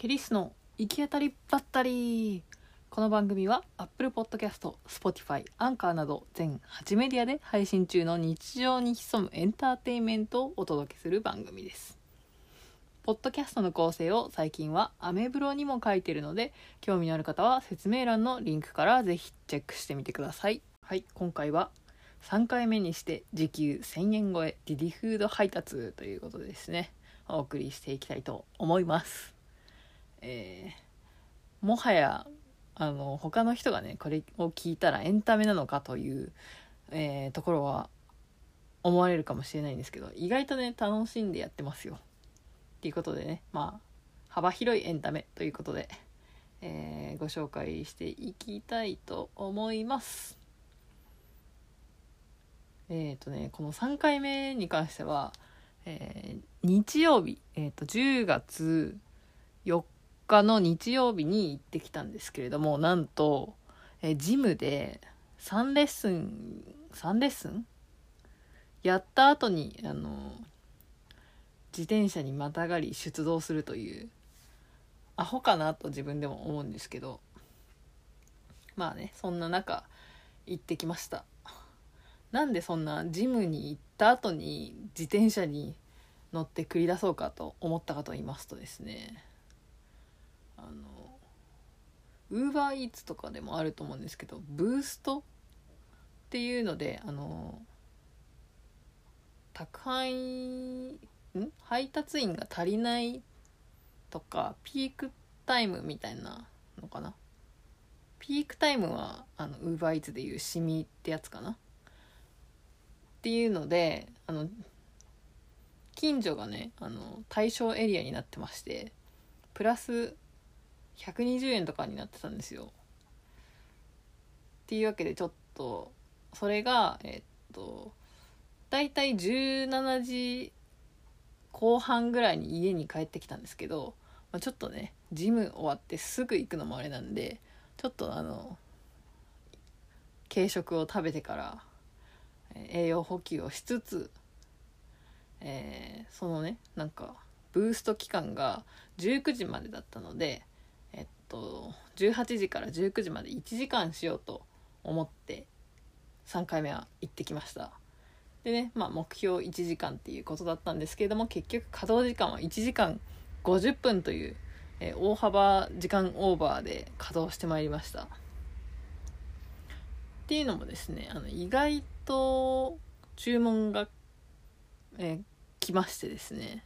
ケリスの行き当たりばったりこの番組は Apple Podcast、Spotify、アンカーなど全8メディアで配信中の日常に潜むエンターテインメントをお届けする番組です。ポッドキャストの構成を最近はアメブロにも書いてるので興味のある方は説明欄のリンクからぜひチェックしてみてください。はい、今回は3回目にして時給1000円超えディディフード配達ということでですねお送りしていきたいと思います。えーもはやあの他の人がねこれを聞いたらエンタメなのかという、えーところは思われるかもしれないんですけど意外とね楽しんでやってますよ。っていうことでねまあ幅広いエンタメということで、えーご紹介していきたいと思います。えっ、とねこの3回目に関しては、えー日曜日、えー、と10月4日の日曜日に行ってきたんですけれどもなんと、えジムで3レッスン3レッスンやった後にあの自転車にまたがり出動するというアホかなと自分でも思うんですけどまあねそんな中行ってきましたなんでそんなジムに行った後に自転車に乗って繰り出そうかと思ったかと言いますとですねあのウーバーイーツとかでもあると思うんですけどブーストっていうのであの宅配ん？配達員が足りないとかピークタイムみたいなのかな？ピークタイムはあのウーバーイーツでいうシミってやつかな？っていうのであの近所がねあの対象エリアになってましてプラス120円とかになってたんですよ。っていうわけでちょっとそれがえっとだいたい17時後半ぐらいに家に帰ってきたんですけど、まあ、ちょっとねジム終わってすぐ行くのもあれなんでちょっとあの軽食を食べてから栄養補給をしつつ、えーそのねなんかブースト期間が19時までだったのでと18時から19時まで1時間しようと思って3回目は行ってきました。でねまあ目標1時間っていうことだったんですけれども結局稼働時間は1時間50分という、えー大幅時間オーバーで稼働してまいりました。っていうのもですねあの意外と注文が、えー来ましてですね。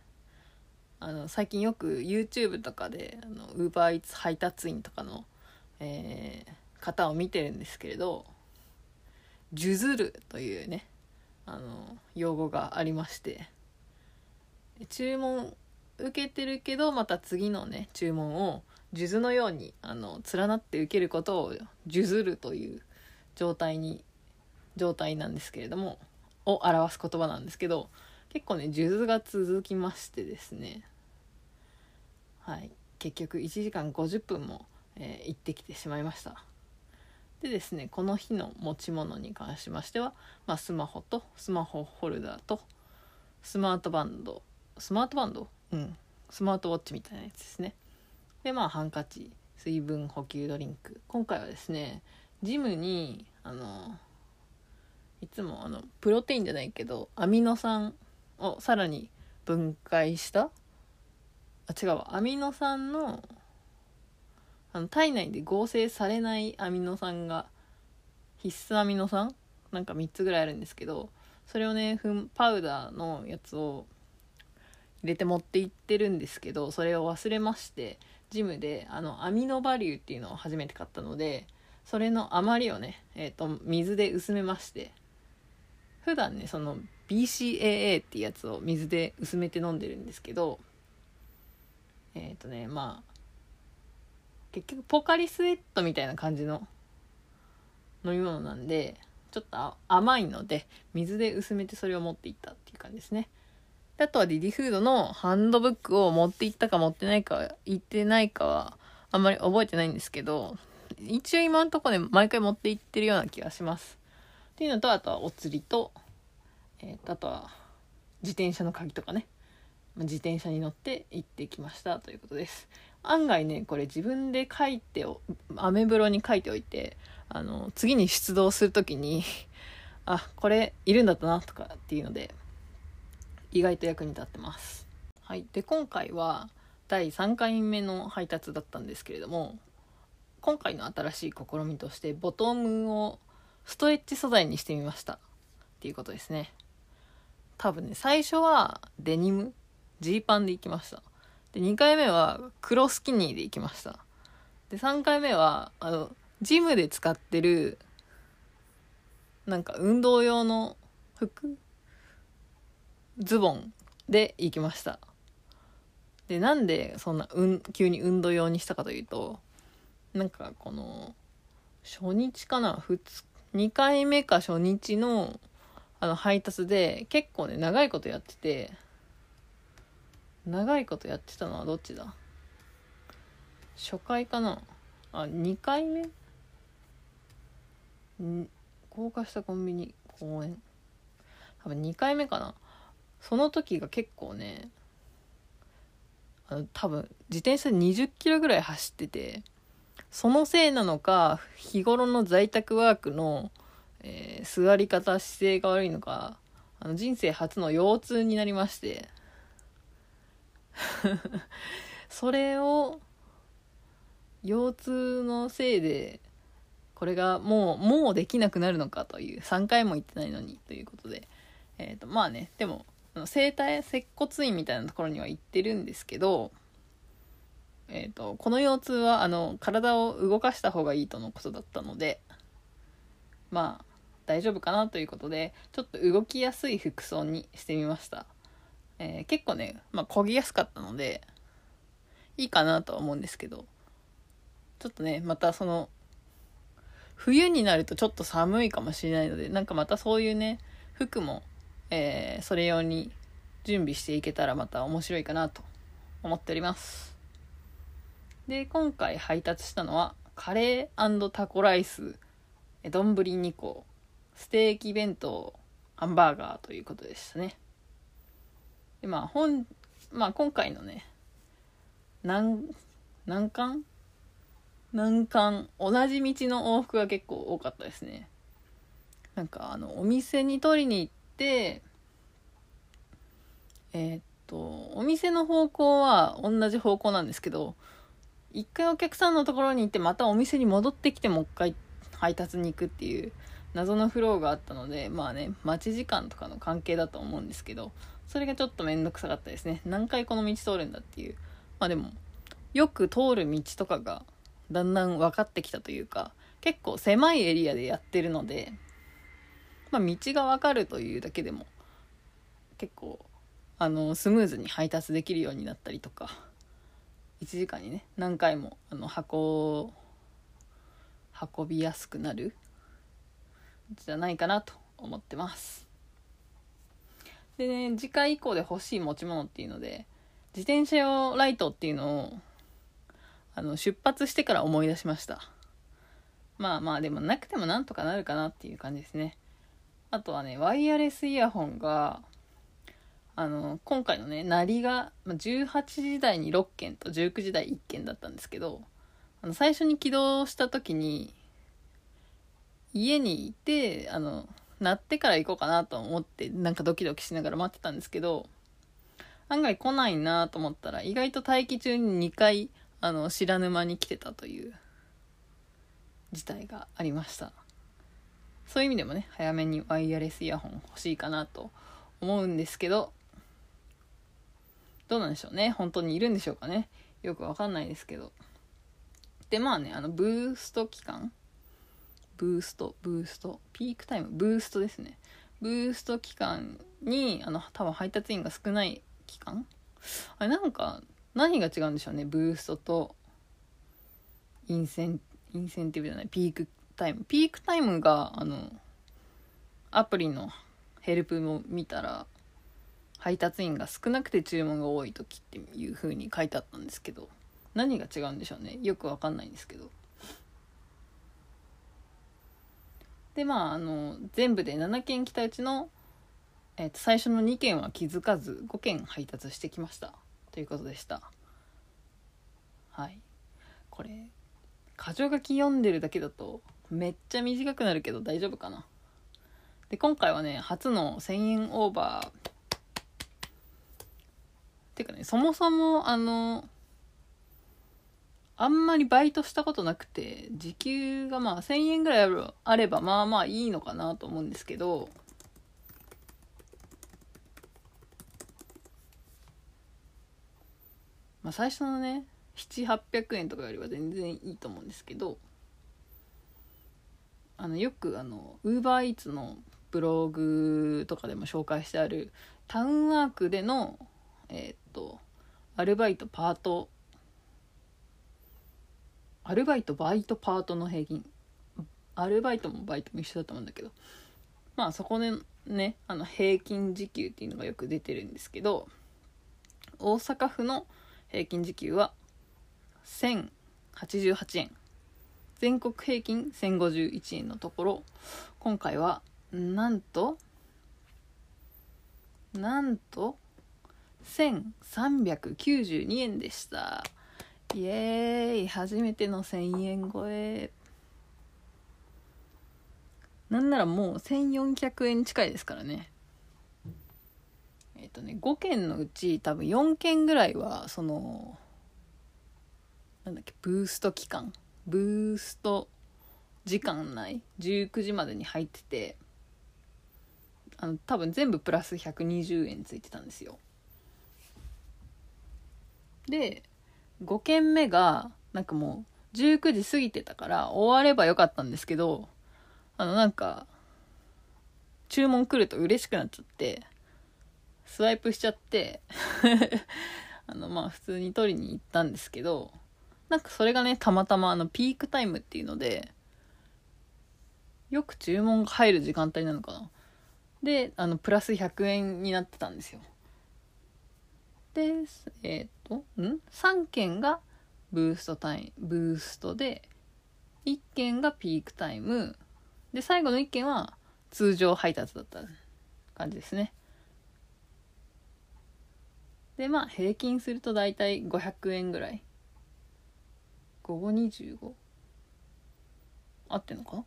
あの最近よく YouTube とかで UberEats 配達員とかの、えー方を見てるんですけれど「ジュズる」というねあの用語がありまして注文受けてるけどまた次のね注文を数珠のようにあの連なって受けることを「数珠る」という状態に状態なんですけれどもを表す言葉なんですけど結構ね数珠が続きましてですねはい。結局1時間50分も、えー行ってきてしまいました。でですねこの日の持ち物に関しましては、まあ、スマホとスマホホルダーとスマートバンドスマートバンド？うん。スマートウォッチみたいなやつですね。でまあハンカチ水分補給ドリンク。今回はですねジムにあのいつもあのプロテインじゃないけどアミノ酸をさらに分解したあ違うわ。アミノ酸のあの体内で合成されないアミノ酸が必須アミノ酸？なんか3つぐらいあるんですけどそれをねパウダーのやつを入れて持っていってるんですけどそれを忘れましてジムであのアミノバリューっていうのを初めて買ったのでそれの余りをね、えー、と水で薄めまして普段ねその BCAA っていうやつを水で薄めて飲んでるんですけどえっ、とねまあ結局ポカリスエットみたいな感じの飲み物なんでちょっと甘いので水で薄めてそれを持っていったっていう感じですね。であとはディディフードのハンドブックを持っていったか持ってないか言ってないかはあんまり覚えてないんですけど一応今のところで毎回持って行ってるような気がします。っていうのとあとはお釣りと,、えーとあとは自転車の鍵とかね。自転車に乗って行ってきましたということです。案外ねこれ自分で書いてアメブロに書いておいてあの次に出動する時に あこれいるんだったなとかっていうので意外と役に立ってます。はい。で今回は第3回目の配達だったんですけれども今回の新しい試みとしてボトムをストレッチ素材にしてみましたっていうことですね。多分ね最初はデニムジーパンで行きました。で2回目は黒スキニーで行きました。で3回目はあのジムで使ってるなんか運動用の服？ズボンで行きました。でなんでそんな、うん、急に運動用にしたかというとなんかこの初日かな？2 2回目か初日のあの配達で結構ね長いことやってて長いことやってたのはどっちだ？初回かな？あ2回目？高架下コンビニ公園？多分2回目かな？その時が結構ねあの多分自転車で20キロぐらい走っててそのせいなのか日頃の在宅ワークの、えー、座り方姿勢が悪いのかあの人生初の腰痛になりまして。それを腰痛のせいでこれがもうもうできなくなるのかという3回も行ってないのにということで、えーと、まあねでも整体接骨院みたいなところには行ってるんですけど、えーと、この腰痛はあの体を動かした方がいいとのことだったのでまあ大丈夫かなということでちょっと動きやすい服装にしてみました、えー、結構ね、まあ、漕ぎやすかったのでいいかなとは思うんですけどちょっとねまたその冬になるとちょっと寒いかもしれないのでなんかまたそういうね服も、えー、それ用に準備していけたらまた面白いかなと思っております。で今回配達したのはカレータコライス丼2個ステーキ弁当ハンバーガーということでしたね。でまあ本まあ今回のね何何巻難関同じ道の往復が結構多かったですね。なんかあのお店に取りに行ってえー、っとお店の方向は同じ方向なんですけど一回お客さんのところに行ってまたお店に戻ってきてもう一回配達に行くっていう謎のフローがあったのでまあね待ち時間とかの関係だと思うんですけどそれがちょっと面倒くさかったですね。何回この道通るんだっていう。まあでもよく通る道とかがだんだん分かってきたというか結構狭いエリアでやってるので、まあ、道が分かるというだけでも結構あのスムーズに配達できるようになったりとか1時間にね何回もあの箱を運びやすくなるじゃないかなと思ってます。でね次回以降で欲しい持ち物っていうので自転車用ライトっていうのをあの出発してから思い出しました。まあまあでもなくてもなんとかなるかなっていう感じですね。あとはねワイヤレスイヤホンがあの今回のね鳴りが18時台に6件と19時台1件だったんですけどあの最初に起動した時に家にいてあの鳴ってから行こうかなと思ってなんかドキドキしながら待ってたんですけど案外来ないなと思ったら意外と待機中に2回あの知らぬ間に来てたという事態がありました。そういう意味でもね早めにワイヤレスイヤホン欲しいかなと思うんですけどどうなんでしょうね。本当にいるんでしょうかね。よくわかんないですけど。でまあねあのブースト期間ブーストブーストピークタイムブーストですね。ブースト期間にあの多分配達員が少ない期間？あれなんか何が違うんでしょうねブーストとインセンインセンティブじゃないピークタイム。ピークタイムがあのアプリのヘルプも見たら配達員が少なくて注文が多い時っていう風に書いてあったんですけど何が違うんでしょうねよくわかんないんですけど。でまああの全部で7件来たうちの、えー、と最初の2件は気づかず5件配達してきました。ということでした。はい。これ箇条書き読んでるだけだとめっちゃ短くなるけど大丈夫かな。で今回はね初の1000円オーバー。っていうかねそもそもあのあんまりバイトしたことなくて時給がまあ1000円ぐらいあればまあまあいいのかなと思うんですけどまあ最初のね700800円とかよりは全然いいと思うんですけどあのよくあのウーバーイーツのブログとかでも紹介してあるタウンワークでのえー、っとアルバイトパートアルバイトバイトパートの平均。アルバイトもバイトも一緒だと思うんだけど。まあそこでねあの平均時給っていうのがよく出てるんですけど大阪府の平均時給は1088円。全国平均1051円のところ。今回はなんとなんと1392円でした。イエーイ。初めての1000円超え。なんならもう1400円近いですからね。えっ、ー、とね5件のうち多分4件ぐらいはそのなんだっけブースト期間。ブースト時間内。19時までに入ってて。あの多分全部プラス120円ついてたんですよ。で5件目がなんかもう19時過ぎてたから終わればよかったんですけどあのなんか注文来ると嬉しくなっちゃってスワイプしちゃって あのまあ普通に取りに行ったんですけどなんかそれがねたまたまあのピークタイムっていうのでよく注文が入る時間帯なのかな。であのプラス100円になってたんですよ。でえっ、ー、とん？3件がブーストタイムブーストで1件がピークタイム。で最後の1件は通常配達だった感じですね。でまあ平均すると大体500円ぐらい。午後25合ってんのかな？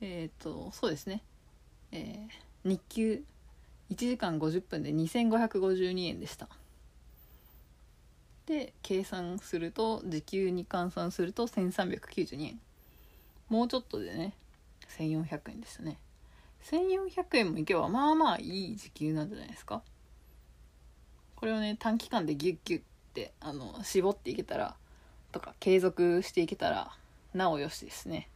えっ、ー、とそうですね。えー、日給1時間50分で2552円でした。で計算すると時給に換算すると1392円。もうちょっとでね1400円でしたね。1400円もいけばまあまあいい時給なんじゃないですか。これをね短期間でギュッギュッてあの絞っていけたらとか継続していけたらなおよしですね。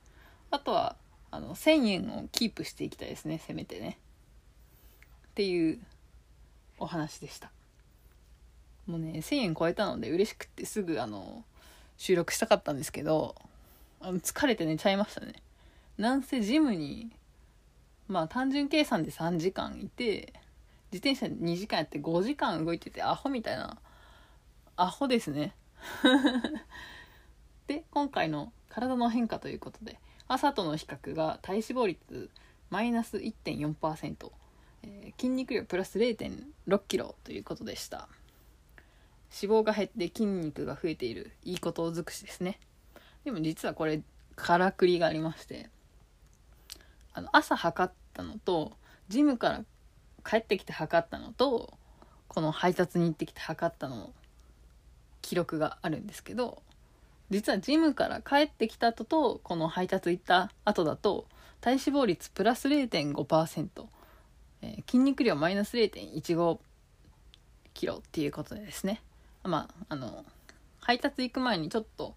あとはあの1000円をキープしていきたいですねせめてね。っていうお話でした。もうね1000円超えたので嬉しくってすぐあの収録したかったんですけどあの疲れて寝ちゃいましたね。なんせジムにまあ単純計算で3時間いて自転車で2時間やって5時間動いててアホみたいなアホですね。で今回の体の変化ということで朝との比較が体脂肪率マイナス1.4%、えー、筋肉量プラス0 6キロということでした。脂肪が減って筋肉が増えている。いいこと尽くしですね。でも実はこれからくりがありまして。あの朝測ったのとジムから帰ってきて測ったのとこの配達に行ってきて測ったの記録があるんですけど実はジムから帰ってきた後とこの配達行った後だと体脂肪率プラス0.5%、えー、筋肉量マイナス0.15キロっていうことでですね。まああの配達行く前にちょっと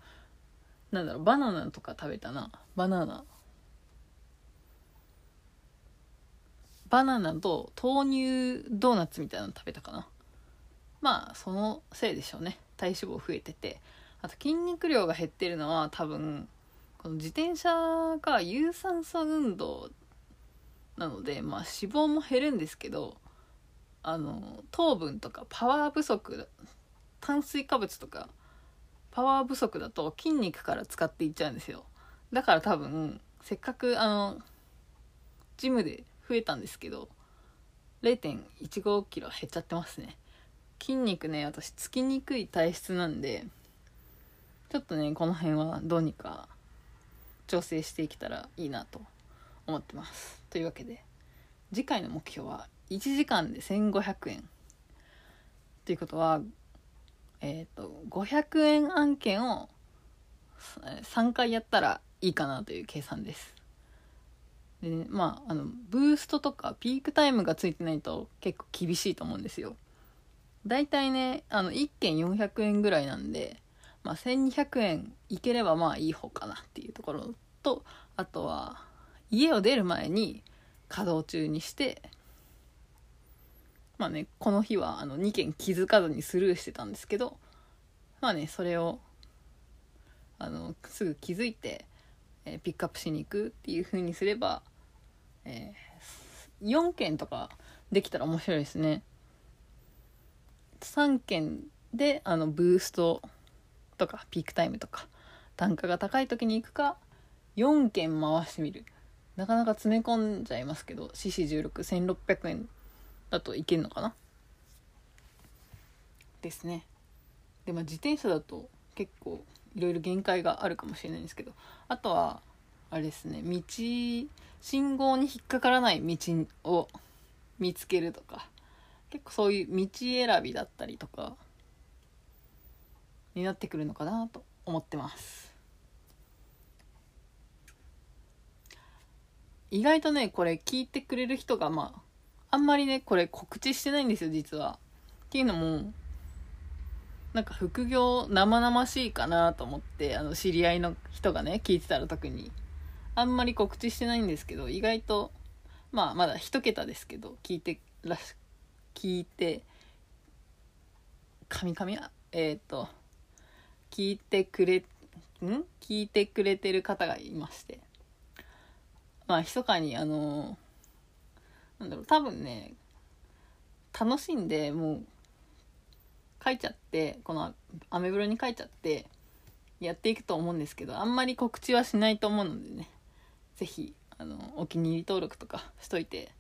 なんだろうバナナとか食べたな。バナナ。バナナと豆乳ドーナツみたいなの食べたかな。まあそのせいでしょうね。体脂肪増えてて。あと筋肉量が減ってるのは多分この自転車が有酸素運動なので、まあ、脂肪も減るんですけどあの糖分とかパワー不足炭水化物とかパワー不足だと筋肉から使っていっちゃうんですよ。だから多分せっかくあのジムで増えたんですけど0 1 5キロ減っちゃってますね。筋肉ね私つきにくい体質なんでちょっとねこの辺はどうにか調整していけたらいいなと思ってます。というわけで次回の目標は1時間で1500円。ということはえっ、ー、と500円案件を3回やったらいいかなという計算です。で、ね、まああのブーストとかピークタイムがついてないと結構厳しいと思うんですよ。大体ねあの1件400円ぐらいなんで、まあ、1200円いければまあいい方かなっていうところとあとは家を出る前に稼働中にしてまあねこの日はあの2件気づかずにスルーしてたんですけどまあねそれをあのすぐ気づいて、えー、ピックアップしに行くっていう風にすれば、えー、4件とかできたら面白いですね。3件であのブーストとかピークタイムとか単価が高い時に行くか4件回してみるなかなか詰め込んじゃいますけど CC161600 円だといけるのかな？ですね。でまあ自転車だと結構いろいろ限界があるかもしれないんですけどあとはあれですね道信号に引っかからない道を見つけるとか結構そういう道選びだったりとかになってくるのかなと思ってます。意外とねこれ聞いてくれる人がまああんまりねこれ告知してないんですよ実は。っていうのもなんか副業生々しいかなと思ってあの知り合いの人がね聞いてたら特に。あんまり告知してないんですけど意外とまあまだ一桁ですけど聞いてらし聞いて神々？はえっ、ー、と聞いてくれん？聞いてくれてる方がいまして。まあ密かにあのなんだろう多分ね楽しんでもう書いちゃってこのアメブロに書いちゃってやっていくと思うんですけどあんまり告知はしないと思うのでね是非あのお気に入り登録とかしといて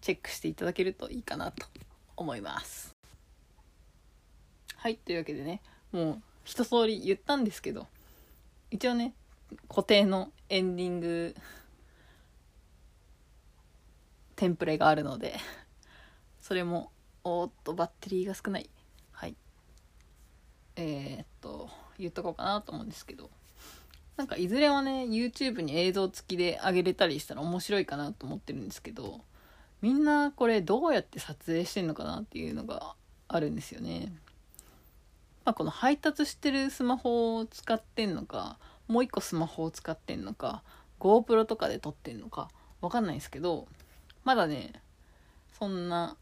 チェックしていただけるといいかなと思います。はいというわけでねもう一通り言ったんですけど一応ね固定のエンディングテンプレがあるので それもおっとバッテリーが少ない。はい。えー、っと言っとこうかなと思うんですけど。なんかいずれはね YouTube に映像付きで上げれたりしたら面白いかなと思ってるんですけどみんなこれどうやって撮影してんのかなっていうのがあるんですよね。まあ、この配達してるスマホを使ってんのかもう一個スマホを使ってんのか GoPro とかで撮ってんのかわかんないんですけどまだねそんな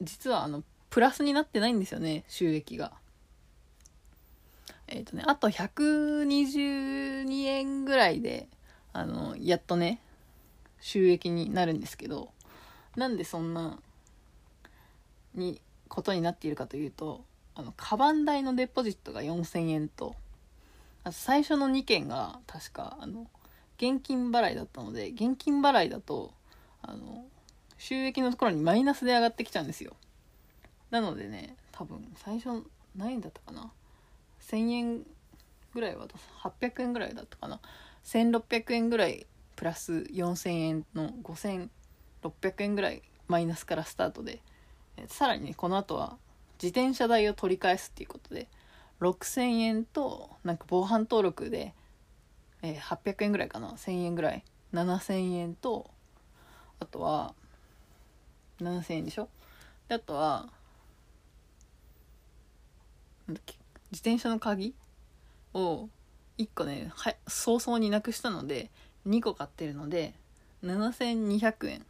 実はあのプラスになってないんですよね収益が。えっ、ー、とねあと122円ぐらいであのやっとね収益になるんですけどなんでそんなにことになっているかというとあのカバン代のデポジットが4000円とあと最初の2件が確かあの現金払いだったので現金払いだとあの収益のところにマイナスで上がってきちゃうんですよ。なのでね多分最初何円だったかな。1000円ぐらいは800円ぐらいだったかな。1600円ぐらいプラス4000円の5600円ぐらいマイナスからスタートで、えさらにねこの後は自転車代を取り返すっていうことで6000円となんか防犯登録で、えー、800円ぐらいかな。1000円ぐらい。7000円とあとは7000円でしょ？であとはなんだっけ？自転車の鍵を1個ねは早々になくしたので2個買ってるので7200円。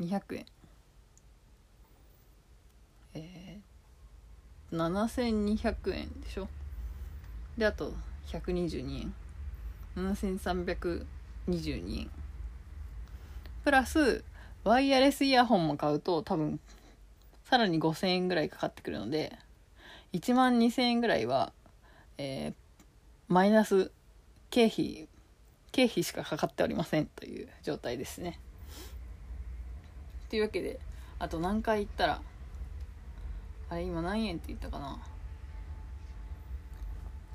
200円。えー、7200円でしょ？であと122円。7322円。プラスワイヤレスイヤホンも買うと多分さらに5000円ぐらいかかってくるので1万2000円ぐらいは、えー、マイナス経費経費しかかかっておりませんという状態ですね。というわけであと何回行ったらあれ今何円って言ったかな。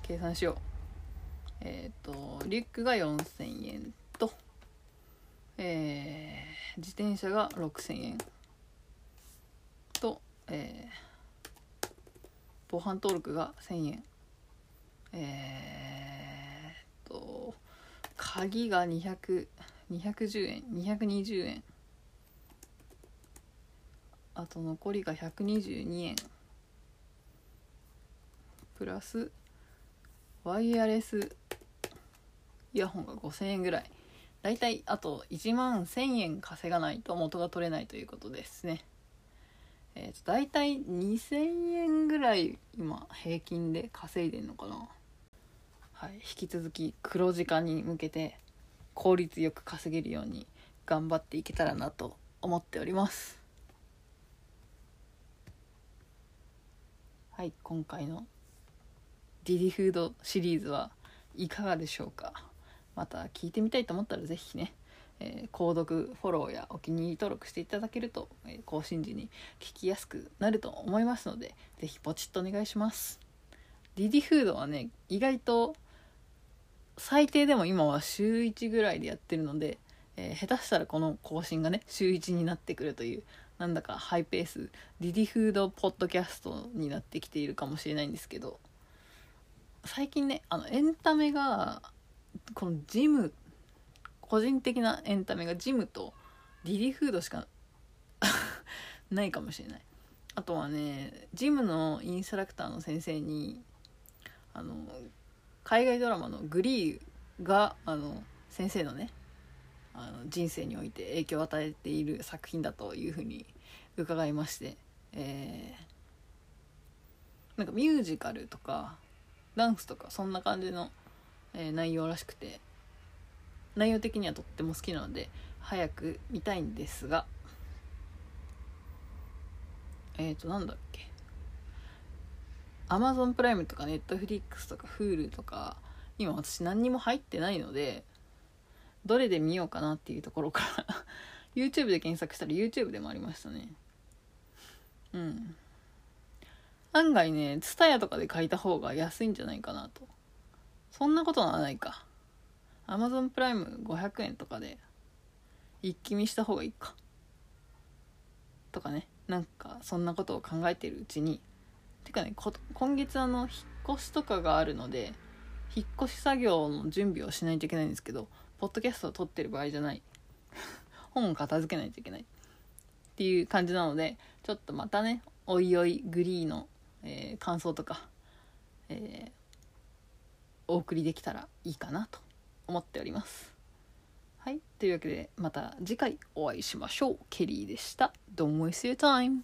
計算しよう。えっ、ー、とリュックが4000円。えー、自転車が6000円。とえー、防犯登録が1000円。えー、と鍵が200 210円220円。あと残りが122円。プラスワイヤレスイヤホンが5000円ぐらい。だいたいあと1万1000円稼がないと元が取れないということですね。えー、とだいたい2000円ぐらい今平均で稼いでんのかな。はい。引き続き黒字化に向けて効率よく稼げるように頑張っていけたらなと思っております。はい。今回のディディフードシリーズはいかがでしょうか。また聞いてみたいと思ったら是非ね、えー、購読フォローやお気に入り登録していただけると、えー、更新時に聞きやすくなると思いますので是非ポチッとお願いします。ディディフードはね意外と最低でも今は週1ぐらいでやってるので、えー、下手したらこの更新がね週1になってくるというなんだかハイペースディディフードポッドキャストになってきているかもしれないんですけど最近ねあのエンタメがこのジム個人的なエンタメがジムと DiDiFood しか ないかもしれない。あとはねジムのインストラクターの先生にあの海外ドラマの「グリー」があの先生のねあの人生において影響を与えている作品だというふうに伺いまして、えー、なんかミュージカルとかダンスとかそんな感じの、えー、内容らしくて。内容的にはとっても好きなので早く見たいんですが。えっ、ー、となんだっけ。アマゾンプライムとかネットフリックスとか Hulu とか今私何にも入ってないのでどれで見ようかなっていうところから。YouTube で検索したら YouTube でもありましたね。うん。案外ね TSUTAYA とかで買いた方が安いんじゃないかなと。そんなことはないか。Amazon プライム500円とかで一気見した方がいいか。とかね。なんかそんなことを考えてるうちに。てかね今月あの引っ越しとかがあるので引っ越し作業の準備をしないといけないんですけどポッドキャストを撮ってる場合じゃない。本を片付けないといけない。っていう感じなのでちょっとまたねおいおいグリーの、えー、感想とか、えー、お送りできたらいいかなと思っております。はい。というわけでまた次回お会いしましょう。ケリーでした。Don't waste your time